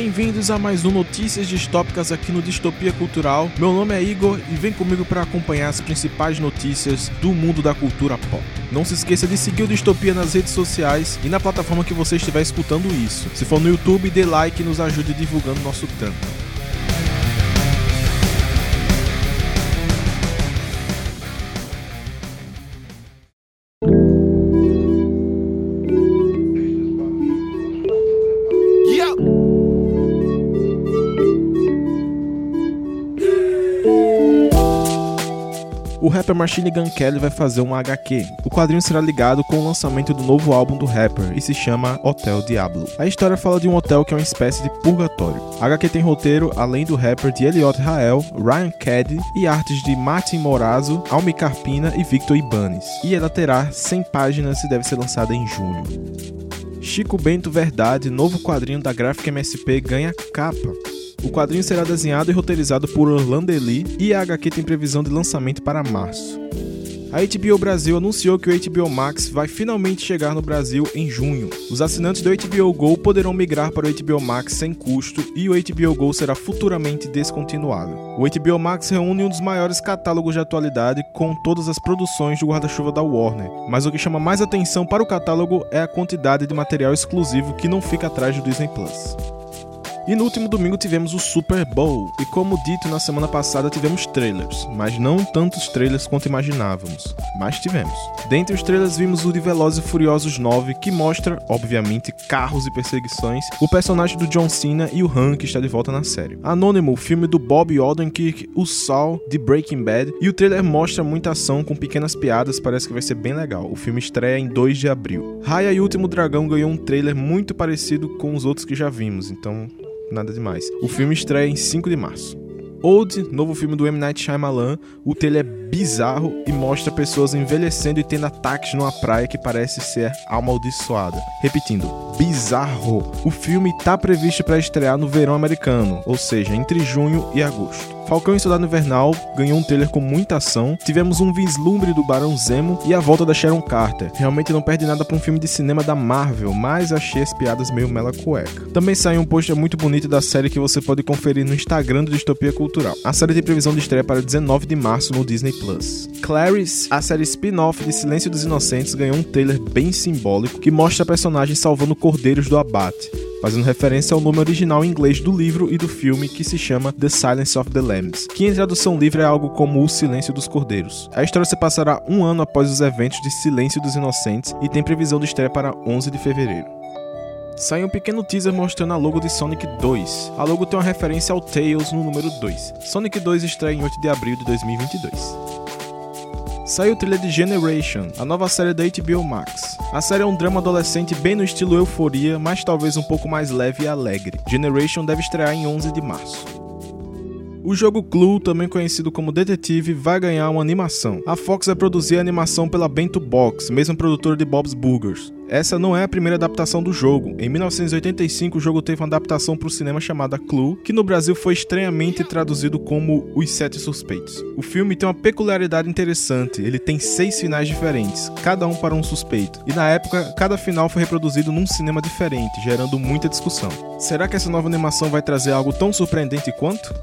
Bem-vindos a mais um Notícias Distópicas aqui no Distopia Cultural. Meu nome é Igor e vem comigo para acompanhar as principais notícias do mundo da cultura pop. Não se esqueça de seguir o Distopia nas redes sociais e na plataforma que você estiver escutando isso. Se for no YouTube, dê like e nos ajude divulgando nosso trampo. O rapper Machine Gun Kelly vai fazer um HQ. O quadrinho será ligado com o lançamento do novo álbum do rapper e se chama Hotel Diablo. A história fala de um hotel que é uma espécie de purgatório. A HQ tem roteiro, além do rapper de Elliot Rael, Ryan Caddy e artes de Martin Morazo, Almi Carpina e Victor Ibanez. E ela terá 100 páginas e deve ser lançada em junho. Chico Bento Verdade, novo quadrinho da Graphic MSP, ganha capa. O quadrinho será desenhado e roteirizado por Orlando Lee e a HQ tem previsão de lançamento para março. A HBO Brasil anunciou que o HBO Max vai finalmente chegar no Brasil em junho. Os assinantes do HBO Go poderão migrar para o HBO Max sem custo e o HBO Go será futuramente descontinuado. O HBO Max reúne um dos maiores catálogos de atualidade com todas as produções do guarda-chuva da Warner, mas o que chama mais atenção para o catálogo é a quantidade de material exclusivo que não fica atrás do Disney Plus. E no último domingo tivemos o Super Bowl, e como dito na semana passada tivemos trailers, mas não tantos trailers quanto imaginávamos, mas tivemos. Dentre os trailers vimos o de Velozes e Furiosos 9, que mostra, obviamente, carros e perseguições, o personagem do John Cena e o Han que está de volta na série. Anônimo, o filme do Bob Odenkirk, o Saul de Breaking Bad, e o trailer mostra muita ação com pequenas piadas, parece que vai ser bem legal. O filme estreia em 2 de abril. Raya e o Último Dragão ganhou um trailer muito parecido com os outros que já vimos, então nada demais. O filme estreia em 5 de março. Old, novo filme do M. Night Shyamalan, o trailer é bizarro e mostra pessoas envelhecendo e tendo ataques numa praia que parece ser amaldiçoada. Repetindo, bizarro. O filme está previsto para estrear no verão americano, ou seja, entre junho e agosto. Falcão e Soldado Invernal ganhou um trailer com muita ação, tivemos um vislumbre do Barão Zemo e a volta da Sharon Carter. Realmente não perde nada para um filme de cinema da Marvel, mas achei as piadas meio mela cueca. Também saiu um pôster muito bonito da série que você pode conferir no Instagram do Distopia Cultural. A série tem previsão de estreia para 19 de março no Disney Plus. Clarice, a série spin-off de Silêncio dos Inocentes, ganhou um trailer bem simbólico que mostra a personagem salvando cordeiros do abate fazendo referência ao nome original em inglês do livro e do filme que se chama The Silence of the Lambs, que em tradução livre é algo como O Silêncio dos Cordeiros. A história se passará um ano após os eventos de Silêncio dos Inocentes e tem previsão de estreia para 11 de fevereiro. Saiu um pequeno teaser mostrando a logo de Sonic 2. A logo tem uma referência ao Tails no número 2. Sonic 2 estreia em 8 de abril de 2022 saiu o trailer de Generation, a nova série da HBO Max. A série é um drama adolescente bem no estilo euforia, mas talvez um pouco mais leve e alegre. Generation deve estrear em 11 de março. O jogo Clue, também conhecido como Detetive, vai ganhar uma animação. A Fox vai produzir a animação pela Bento Box, mesmo produtora de Bob's Burgers. Essa não é a primeira adaptação do jogo. Em 1985, o jogo teve uma adaptação para o cinema chamada Clue, que no Brasil foi estranhamente traduzido como Os Sete Suspeitos. O filme tem uma peculiaridade interessante: ele tem seis finais diferentes, cada um para um suspeito. E na época, cada final foi reproduzido num cinema diferente, gerando muita discussão. Será que essa nova animação vai trazer algo tão surpreendente quanto?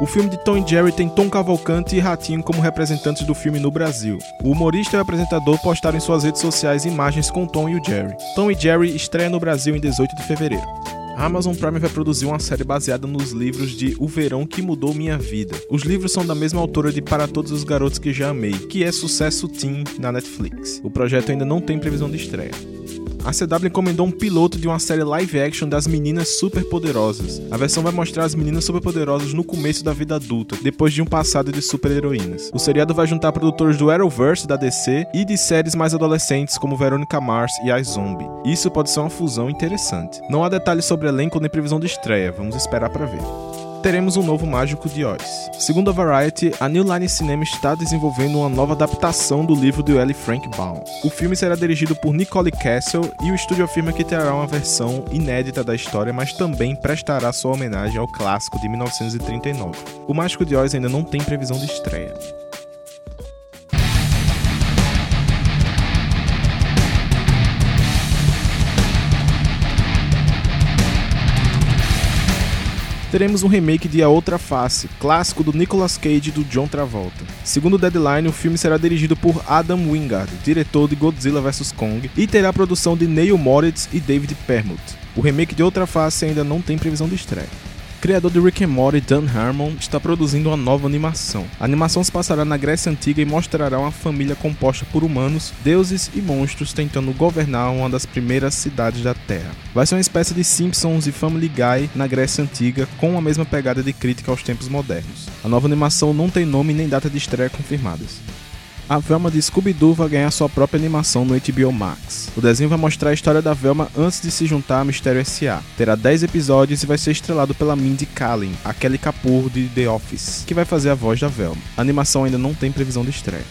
O filme de Tom e Jerry tem Tom Cavalcante e Ratinho como representantes do filme no Brasil. O humorista e o apresentador postaram em suas redes sociais imagens com Tom e o Jerry. Tom e Jerry estreia no Brasil em 18 de fevereiro. A Amazon Prime vai produzir uma série baseada nos livros de O Verão que Mudou Minha Vida. Os livros são da mesma autora de Para Todos os Garotos que Já Amei, que é sucesso teen na Netflix. O projeto ainda não tem previsão de estreia a CW encomendou um piloto de uma série live action das meninas superpoderosas. A versão vai mostrar as meninas superpoderosas no começo da vida adulta, depois de um passado de super-heroínas. O seriado vai juntar produtores do Arrowverse da DC e de séries mais adolescentes como Veronica Mars e iZombie. Isso pode ser uma fusão interessante. Não há detalhes sobre elenco nem previsão de estreia, vamos esperar para ver teremos um novo Mágico de Oz. Segundo a Variety, a New Line Cinema está desenvolvendo uma nova adaptação do livro do L. Frank Baum. O filme será dirigido por Nicole Castle e o estúdio afirma que terá uma versão inédita da história, mas também prestará sua homenagem ao clássico de 1939. O Mágico de Oz ainda não tem previsão de estreia. Teremos um remake de A Outra Face, clássico do Nicolas Cage e do John Travolta. Segundo o Deadline, o filme será dirigido por Adam Wingard, diretor de Godzilla vs Kong, e terá a produção de Neil Moritz e David Permut. O remake de Outra Face ainda não tem previsão de estreia criador de Rick and Morty, Dan Harmon, está produzindo uma nova animação. A animação se passará na Grécia Antiga e mostrará uma família composta por humanos, deuses e monstros tentando governar uma das primeiras cidades da Terra. Vai ser uma espécie de Simpsons e Family Guy na Grécia Antiga, com a mesma pegada de crítica aos tempos modernos. A nova animação não tem nome nem data de estreia confirmadas a Velma de Scooby-Doo vai ganhar sua própria animação no HBO Max. O desenho vai mostrar a história da Velma antes de se juntar a Mistério S.A. Terá 10 episódios e vai ser estrelado pela Mindy Kaling, a Kelly Kapoor de The Office, que vai fazer a voz da Velma. A animação ainda não tem previsão de estreia.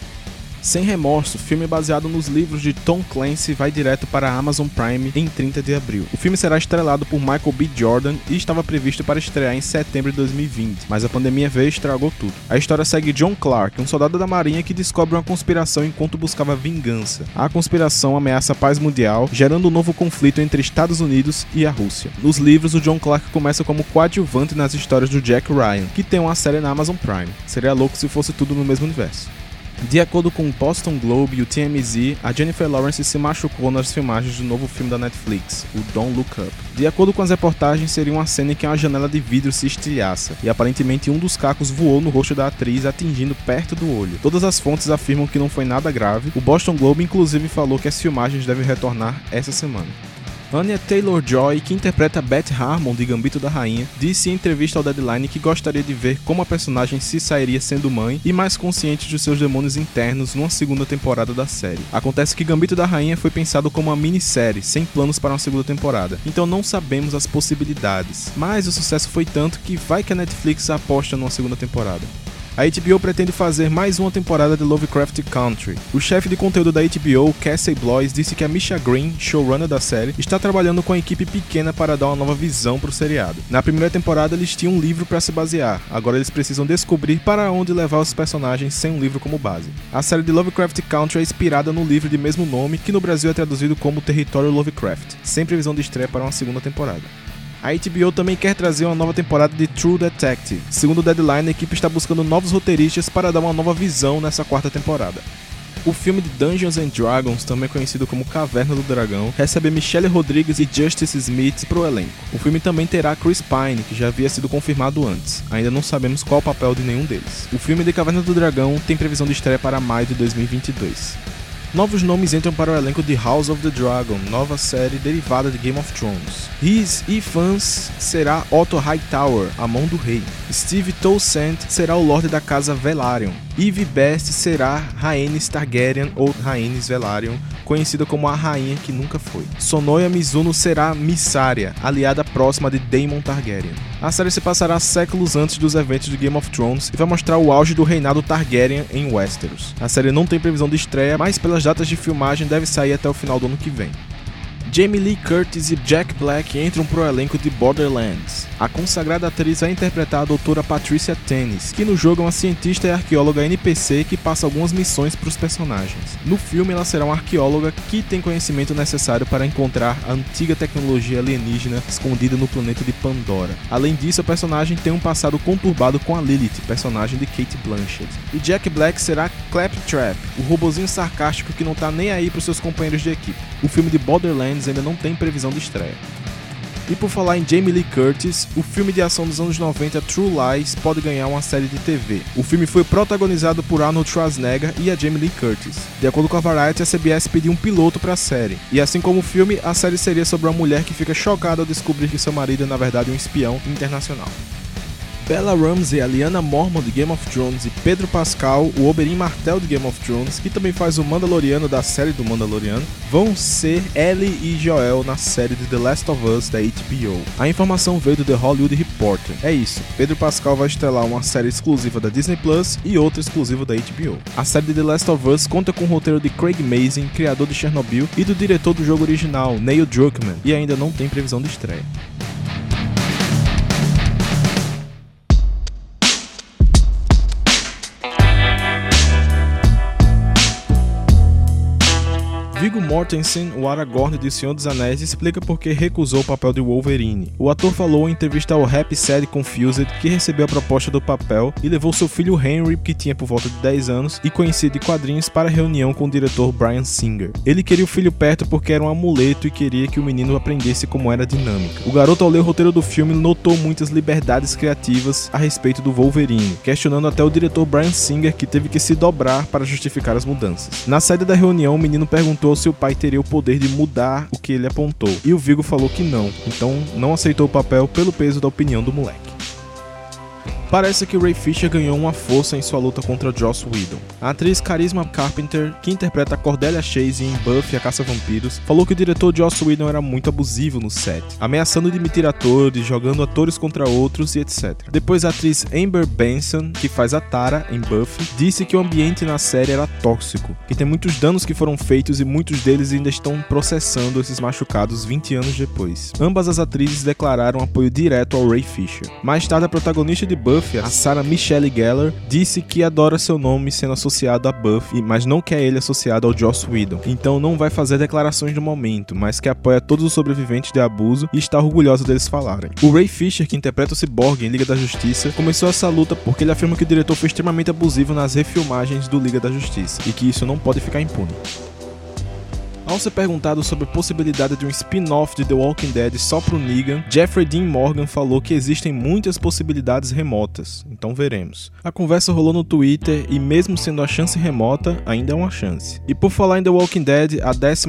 Sem Remorso, filme baseado nos livros de Tom Clancy, vai direto para a Amazon Prime em 30 de abril. O filme será estrelado por Michael B. Jordan e estava previsto para estrear em setembro de 2020, mas a pandemia veio e estragou tudo. A história segue John Clark, um soldado da marinha que descobre uma conspiração enquanto buscava vingança. A conspiração ameaça a paz mundial, gerando um novo conflito entre Estados Unidos e a Rússia. Nos livros, o John Clark começa como coadjuvante nas histórias do Jack Ryan, que tem uma série na Amazon Prime. Seria louco se fosse tudo no mesmo universo. De acordo com o Boston Globe e o TMZ, a Jennifer Lawrence se machucou nas filmagens do novo filme da Netflix, o Don't Look Up. De acordo com as reportagens, seria uma cena em que uma janela de vidro se estilhaça, e aparentemente um dos cacos voou no rosto da atriz, atingindo perto do olho. Todas as fontes afirmam que não foi nada grave, o Boston Globe inclusive falou que as filmagens devem retornar essa semana. Anya Taylor-Joy, que interpreta Beth Harmon de Gambito da Rainha, disse em entrevista ao Deadline que gostaria de ver como a personagem se sairia sendo mãe e mais consciente de seus demônios internos numa segunda temporada da série. Acontece que Gambito da Rainha foi pensado como uma minissérie, sem planos para uma segunda temporada, então não sabemos as possibilidades. Mas o sucesso foi tanto que vai que a Netflix aposta numa segunda temporada a HBO pretende fazer mais uma temporada de Lovecraft Country. O chefe de conteúdo da HBO, Cassie Bloys, disse que a Misha Green, showrunner da série, está trabalhando com a equipe pequena para dar uma nova visão para o seriado. Na primeira temporada eles tinham um livro para se basear, agora eles precisam descobrir para onde levar os personagens sem um livro como base. A série de Lovecraft Country é inspirada no livro de mesmo nome, que no Brasil é traduzido como Território Lovecraft, sem previsão de estreia para uma segunda temporada. A HBO também quer trazer uma nova temporada de True Detective. Segundo o Deadline, a equipe está buscando novos roteiristas para dar uma nova visão nessa quarta temporada. O filme de Dungeons and Dragons, também conhecido como Caverna do Dragão, recebe Michelle Rodrigues e Justice Smith para o elenco. O filme também terá Chris Pine, que já havia sido confirmado antes. Ainda não sabemos qual o papel de nenhum deles. O filme de Caverna do Dragão tem previsão de estreia para maio de 2022. Novos nomes entram para o elenco de House of the Dragon, nova série derivada de Game of Thrones. His e fãs será Otto Hightower, a mão do rei. Steve Toussaint será o Lorde da Casa Velaryon. Eve Best será Rhaenys Targaryen ou Rhaenys Velaryon, conhecida como a rainha que nunca foi. Sonoya Mizuno será Missaria, aliada próxima de Daemon Targaryen. A série se passará séculos antes dos eventos de Game of Thrones e vai mostrar o auge do reinado Targaryen em Westeros. A série não tem previsão de estreia, mas pelas datas de filmagem deve sair até o final do ano que vem. Jamie Lee Curtis e Jack Black entram pro elenco de Borderlands. A consagrada atriz vai interpretar a doutora Patricia Tennis, que no jogo é uma cientista e arqueóloga NPC que passa algumas missões para os personagens. No filme, ela será uma arqueóloga que tem conhecimento necessário para encontrar a antiga tecnologia alienígena escondida no planeta de Pandora. Além disso, a personagem tem um passado conturbado com a Lilith, personagem de Kate Blanchett. E Jack Black será Claptrap, o robozinho sarcástico que não tá nem aí pros seus companheiros de equipe. O filme de Borderlands ainda não tem previsão de estreia. E por falar em Jamie Lee Curtis, o filme de ação dos anos 90 True Lies pode ganhar uma série de TV. O filme foi protagonizado por Arnold Schwarzenegger e a Jamie Lee Curtis. De acordo com a Variety, a CBS pediu um piloto para a série. E assim como o filme, a série seria sobre uma mulher que fica chocada ao descobrir que seu marido é na verdade um espião internacional. Bella Ramsey, a Liana Mormon de Game of Thrones e Pedro Pascal, o Oberyn Martell de Game of Thrones, que também faz o Mandaloriano da série do Mandaloriano, vão ser Ellie e Joel na série de The Last of Us da HBO. A informação veio do The Hollywood Reporter. É isso, Pedro Pascal vai estrelar uma série exclusiva da Disney Plus e outra exclusiva da HBO. A série de The Last of Us conta com o roteiro de Craig Mazin, criador de Chernobyl, e do diretor do jogo original, Neil Druckmann, e ainda não tem previsão de estreia. Viggo Mortensen, o Aragorn de Senhor dos Anéis, explica por que recusou o papel de Wolverine. O ator falou em entrevista ao Rap Sad Confused que recebeu a proposta do papel e levou seu filho Henry, que tinha por volta de 10 anos e conhecia de quadrinhos, para a reunião com o diretor Brian Singer. Ele queria o filho perto porque era um amuleto e queria que o menino aprendesse como era a dinâmica. O garoto, ao ler o roteiro do filme, notou muitas liberdades criativas a respeito do Wolverine, questionando até o diretor Brian Singer, que teve que se dobrar para justificar as mudanças. Na saída da reunião, o menino perguntou se o pai teria o poder de mudar o que ele apontou, e o Vigo falou que não, então não aceitou o papel pelo peso da opinião do moleque. Parece que Ray Fisher ganhou uma força em sua luta contra Joss Whedon. A atriz Charisma Carpenter, que interpreta Cordelia Chase em Buffy a Caça-Vampiros, falou que o diretor Joss Whedon era muito abusivo no set, ameaçando demitir atores, jogando atores contra outros e etc. Depois a atriz Amber Benson, que faz a Tara em Buffy, disse que o ambiente na série era tóxico, que tem muitos danos que foram feitos e muitos deles ainda estão processando esses machucados 20 anos depois. Ambas as atrizes declararam apoio direto ao Ray Fisher. Mais tarde, a protagonista de Buffy Buffy, a Sarah Michelle Gellar, disse que adora seu nome sendo associado a Buffy, mas não quer ele associado ao Joss Whedon. Então não vai fazer declarações no momento, mas que apoia todos os sobreviventes de abuso e está orgulhosa deles falarem. O Ray Fisher, que interpreta o Cyborg em Liga da Justiça, começou essa luta porque ele afirma que o diretor foi extremamente abusivo nas refilmagens do Liga da Justiça e que isso não pode ficar impune. Ao ser perguntado sobre a possibilidade de um spin-off de The Walking Dead só pro Negan, Jeffrey Dean Morgan falou que existem muitas possibilidades remotas, então veremos. A conversa rolou no Twitter e mesmo sendo a chance remota, ainda é uma chance. E por falar em The Walking Dead, a 11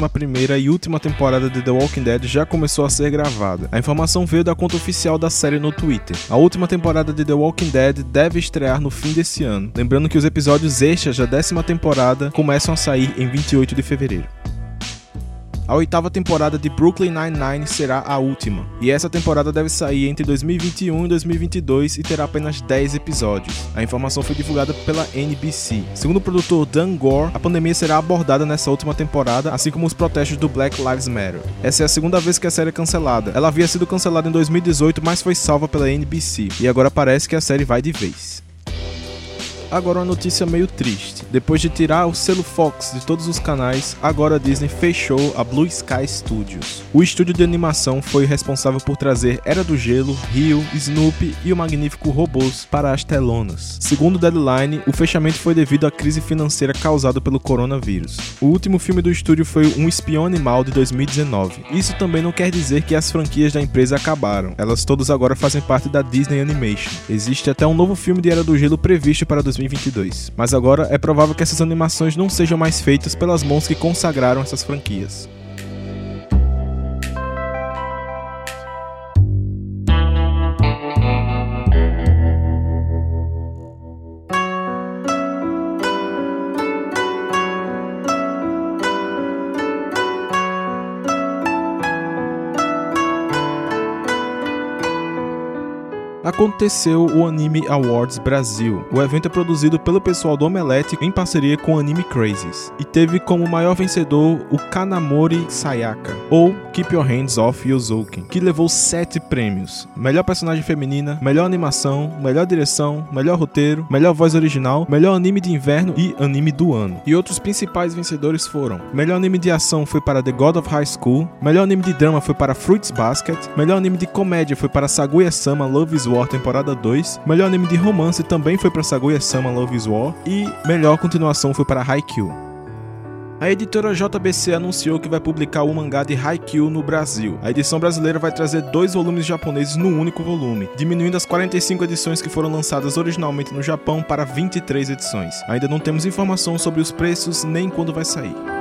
e última temporada de The Walking Dead já começou a ser gravada. A informação veio da conta oficial da série no Twitter. A última temporada de The Walking Dead deve estrear no fim desse ano, lembrando que os episódios extras da décima temporada começam a sair em 28 de fevereiro. A oitava temporada de Brooklyn Nine-Nine será a última, e essa temporada deve sair entre 2021 e 2022 e terá apenas 10 episódios. A informação foi divulgada pela NBC. Segundo o produtor Dan Gore, a pandemia será abordada nessa última temporada, assim como os protestos do Black Lives Matter. Essa é a segunda vez que a série é cancelada. Ela havia sido cancelada em 2018, mas foi salva pela NBC, e agora parece que a série vai de vez. Agora uma notícia meio triste. Depois de tirar o selo Fox de todos os canais, agora a Disney fechou a Blue Sky Studios. O estúdio de animação foi responsável por trazer Era do Gelo, Rio, Snoopy e o magnífico Robôs para as telonas. Segundo Deadline, o fechamento foi devido à crise financeira causada pelo coronavírus. O último filme do estúdio foi Um Espião Animal de 2019. Isso também não quer dizer que as franquias da empresa acabaram. Elas todas agora fazem parte da Disney Animation. Existe até um novo filme de Era do Gelo previsto para 2020 2022. Mas agora é provável que essas animações não sejam mais feitas pelas mãos que consagraram essas franquias. Aconteceu o Anime Awards Brasil. O evento é produzido pelo pessoal do Omelete em parceria com Anime Crazies e teve como maior vencedor o Kanamori Sayaka, ou Keep Your Hands Off Yozouken, que levou sete prêmios: melhor personagem feminina, melhor animação, melhor direção, melhor roteiro, melhor voz original, melhor anime de inverno e anime do ano. E outros principais vencedores foram: melhor anime de ação foi para The God of High School, melhor anime de drama foi para Fruits Basket, melhor anime de comédia foi para Saguya-sama Love is War temporada 2. Melhor anime de romance também foi para Saguya-sama Love is War. E melhor continuação foi para Haikyuu. A editora JBC anunciou que vai publicar o mangá de Haikyuu no Brasil. A edição brasileira vai trazer dois volumes japoneses no único volume, diminuindo as 45 edições que foram lançadas originalmente no Japão para 23 edições. Ainda não temos informação sobre os preços nem quando vai sair.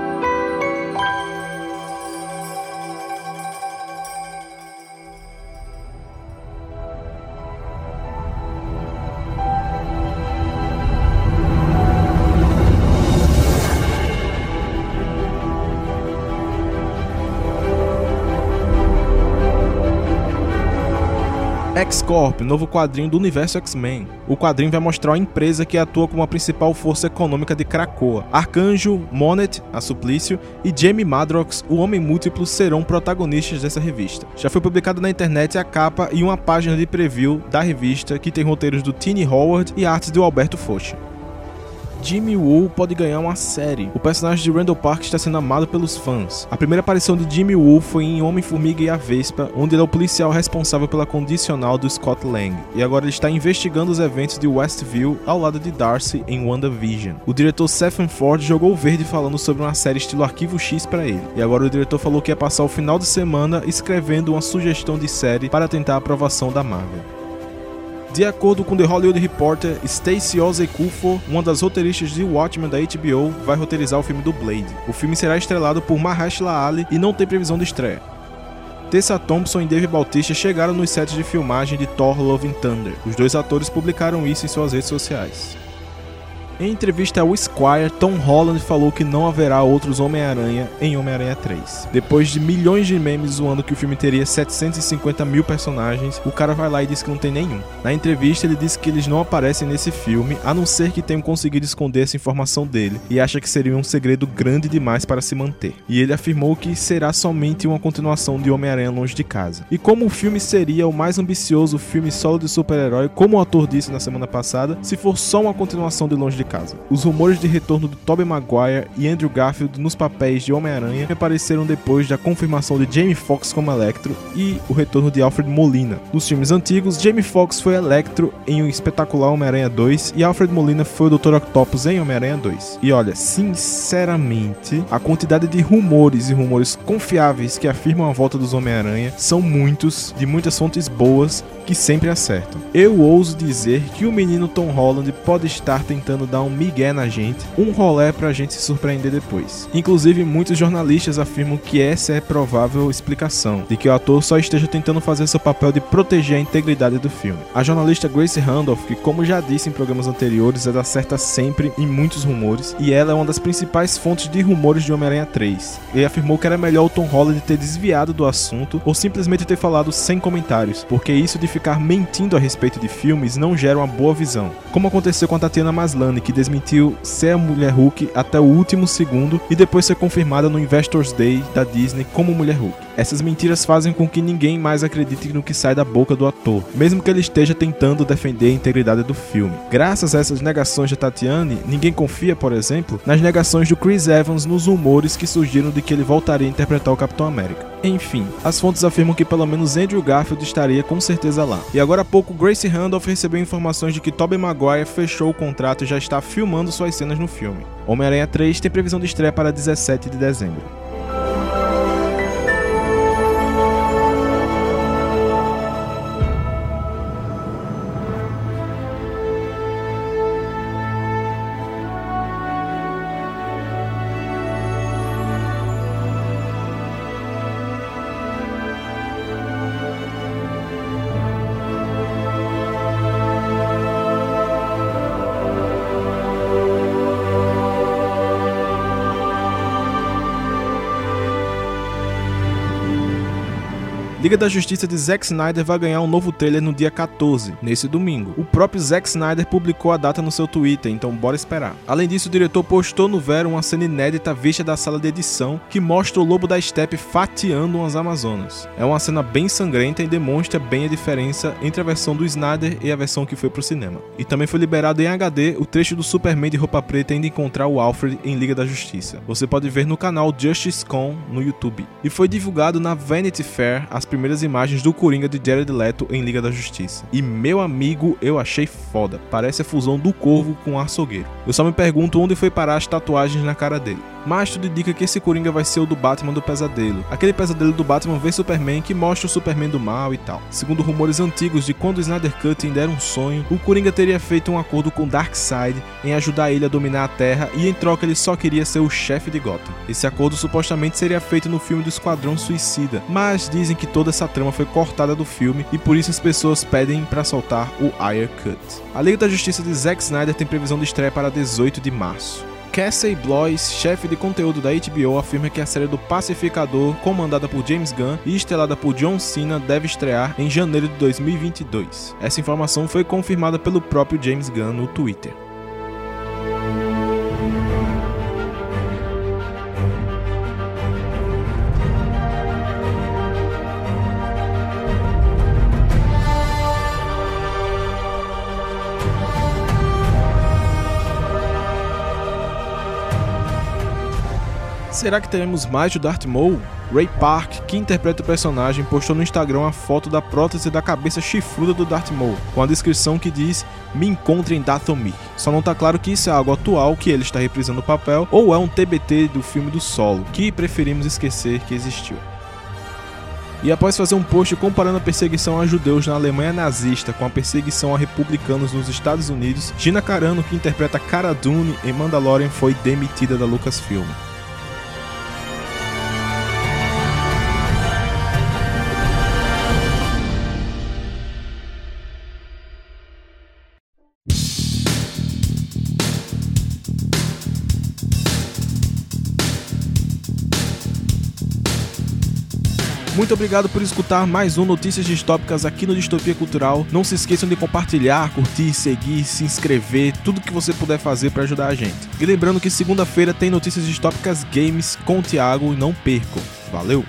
X-Corp, novo quadrinho do universo X-Men. O quadrinho vai mostrar a empresa que atua como a principal força econômica de Krakoa. Arcanjo, Monet, a Suplício, e Jamie Madrox, o Homem Múltiplo, serão protagonistas dessa revista. Já foi publicado na internet a capa e uma página de preview da revista que tem roteiros do Tiny Howard e artes do Alberto Foch. Jimmy Woo pode ganhar uma série. O personagem de Randall Park está sendo amado pelos fãs. A primeira aparição de Jimmy Woo foi em Homem-Formiga e a Vespa, onde ele é o policial responsável pela condicional do Scott Lang. E agora ele está investigando os eventos de Westview ao lado de Darcy em WandaVision. O diretor Stephen Ford jogou verde falando sobre uma série estilo Arquivo X para ele. E agora o diretor falou que ia passar o final de semana escrevendo uma sugestão de série para tentar a aprovação da Marvel. De acordo com The Hollywood Reporter, Stacey Ozekufo, uma das roteiristas de Watchmen da HBO, vai roteirizar o filme do Blade. O filme será estrelado por Mahershala Ali e não tem previsão de estreia. Tessa Thompson e Dave Bautista chegaram nos sets de filmagem de Thor Love and Thunder. Os dois atores publicaram isso em suas redes sociais. Em entrevista ao Esquire, Tom Holland falou que não haverá outros Homem-Aranha em Homem-Aranha 3. Depois de milhões de memes zoando que o filme teria 750 mil personagens, o cara vai lá e diz que não tem nenhum. Na entrevista, ele disse que eles não aparecem nesse filme, a não ser que tenham conseguido esconder essa informação dele, e acha que seria um segredo grande demais para se manter. E ele afirmou que será somente uma continuação de Homem-Aranha Longe de Casa. E como o filme seria o mais ambicioso filme solo de super-herói, como o ator disse na semana passada, se for só uma continuação de Longe de casa. Os rumores de retorno de Tobey Maguire e Andrew Garfield nos papéis de Homem-Aranha apareceram depois da confirmação de Jamie Foxx como Electro e o retorno de Alfred Molina. Nos filmes antigos, Jamie Foxx foi Electro em o espetacular Homem-Aranha 2 e Alfred Molina foi o Dr. Octopus em Homem-Aranha 2. E olha, sinceramente, a quantidade de rumores e rumores confiáveis que afirmam a volta dos Homem-Aranha são muitos, de muitas fontes boas que sempre acertam. Eu ouso dizer que o menino Tom Holland pode estar tentando dar um migué na gente, um rolé pra gente se surpreender depois. Inclusive, muitos jornalistas afirmam que essa é provável explicação, de que o ator só esteja tentando fazer seu papel de proteger a integridade do filme. A jornalista Grace Randolph, que como já disse em programas anteriores, ela acerta sempre em muitos rumores, e ela é uma das principais fontes de rumores de Homem-Aranha 3. Ele afirmou que era melhor o Tom Holland ter desviado do assunto ou simplesmente ter falado sem comentários, porque isso de ficar mentindo a respeito de filmes não gera uma boa visão. Como aconteceu com a Tatiana Maslany, que desmentiu ser a mulher Hulk até o último segundo e depois ser confirmada no Investors Day da Disney como mulher Hulk. Essas mentiras fazem com que ninguém mais acredite no que sai da boca do ator, mesmo que ele esteja tentando defender a integridade do filme. Graças a essas negações de Tatiane, ninguém confia, por exemplo, nas negações do Chris Evans nos rumores que surgiram de que ele voltaria a interpretar o Capitão América. Enfim, as fontes afirmam que pelo menos Andrew Garfield estaria com certeza lá. E agora há pouco, Grace Randolph recebeu informações de que Tobey Maguire fechou o contrato e já está filmando suas cenas no filme. Homem-Aranha 3 tem previsão de estreia para 17 de dezembro. Liga da Justiça de Zack Snyder vai ganhar um novo trailer no dia 14, nesse domingo. O próprio Zack Snyder publicou a data no seu Twitter, então bora esperar. Além disso, o diretor postou no Vero uma cena inédita vista da sala de edição que mostra o lobo da steppe fatiando umas amazonas. É uma cena bem sangrenta e demonstra bem a diferença entre a versão do Snyder e a versão que foi pro cinema. E também foi liberado em HD o trecho do Superman de roupa preta indo encontrar o Alfred em Liga da Justiça. Você pode ver no canal Justice Con no YouTube. E foi divulgado na Vanity Fair as primeiras imagens do Coringa de Jared Leto em Liga da Justiça. E meu amigo, eu achei foda. Parece a fusão do Corvo com o Açougueiro. Eu só me pergunto onde foi parar as tatuagens na cara dele. Mas tudo indica que esse Coringa vai ser o do Batman do Pesadelo. Aquele pesadelo do Batman vs Superman que mostra o Superman do mal e tal. Segundo rumores antigos de quando o Snyder Cut ainda era um sonho, o Coringa teria feito um acordo com Darkseid em ajudar ele a dominar a Terra e em troca ele só queria ser o chefe de Gotham. Esse acordo supostamente seria feito no filme do Esquadrão Suicida, mas dizem que toda essa trama foi cortada do filme e por isso as pessoas pedem para soltar o Ayer Cut. A Liga da Justiça de Zack Snyder tem previsão de estreia para 18 de março. Casey Bloys, chefe de conteúdo da HBO, afirma que a série do Pacificador, comandada por James Gunn e estrelada por John Cena, deve estrear em janeiro de 2022. Essa informação foi confirmada pelo próprio James Gunn no Twitter. Será que teremos mais de Darth Maul? Ray Park, que interpreta o personagem, postou no Instagram a foto da prótese da cabeça chifruda do Darth Maul, com a descrição que diz: "Me encontre em Dathomir". Só não tá claro que isso é algo atual que ele está reprisando o papel ou é um TBT do filme do Solo, que preferimos esquecer que existiu. E após fazer um post comparando a perseguição a judeus na Alemanha nazista com a perseguição a republicanos nos Estados Unidos, Gina Carano, que interpreta Cara Dune em Mandalorian, foi demitida da Lucasfilm. Muito obrigado por escutar mais um Notícias Distópicas aqui no Distopia Cultural. Não se esqueçam de compartilhar, curtir, seguir, se inscrever, tudo que você puder fazer para ajudar a gente. E lembrando que segunda-feira tem Notícias Distópicas Games com o Thiago e não percam. Valeu!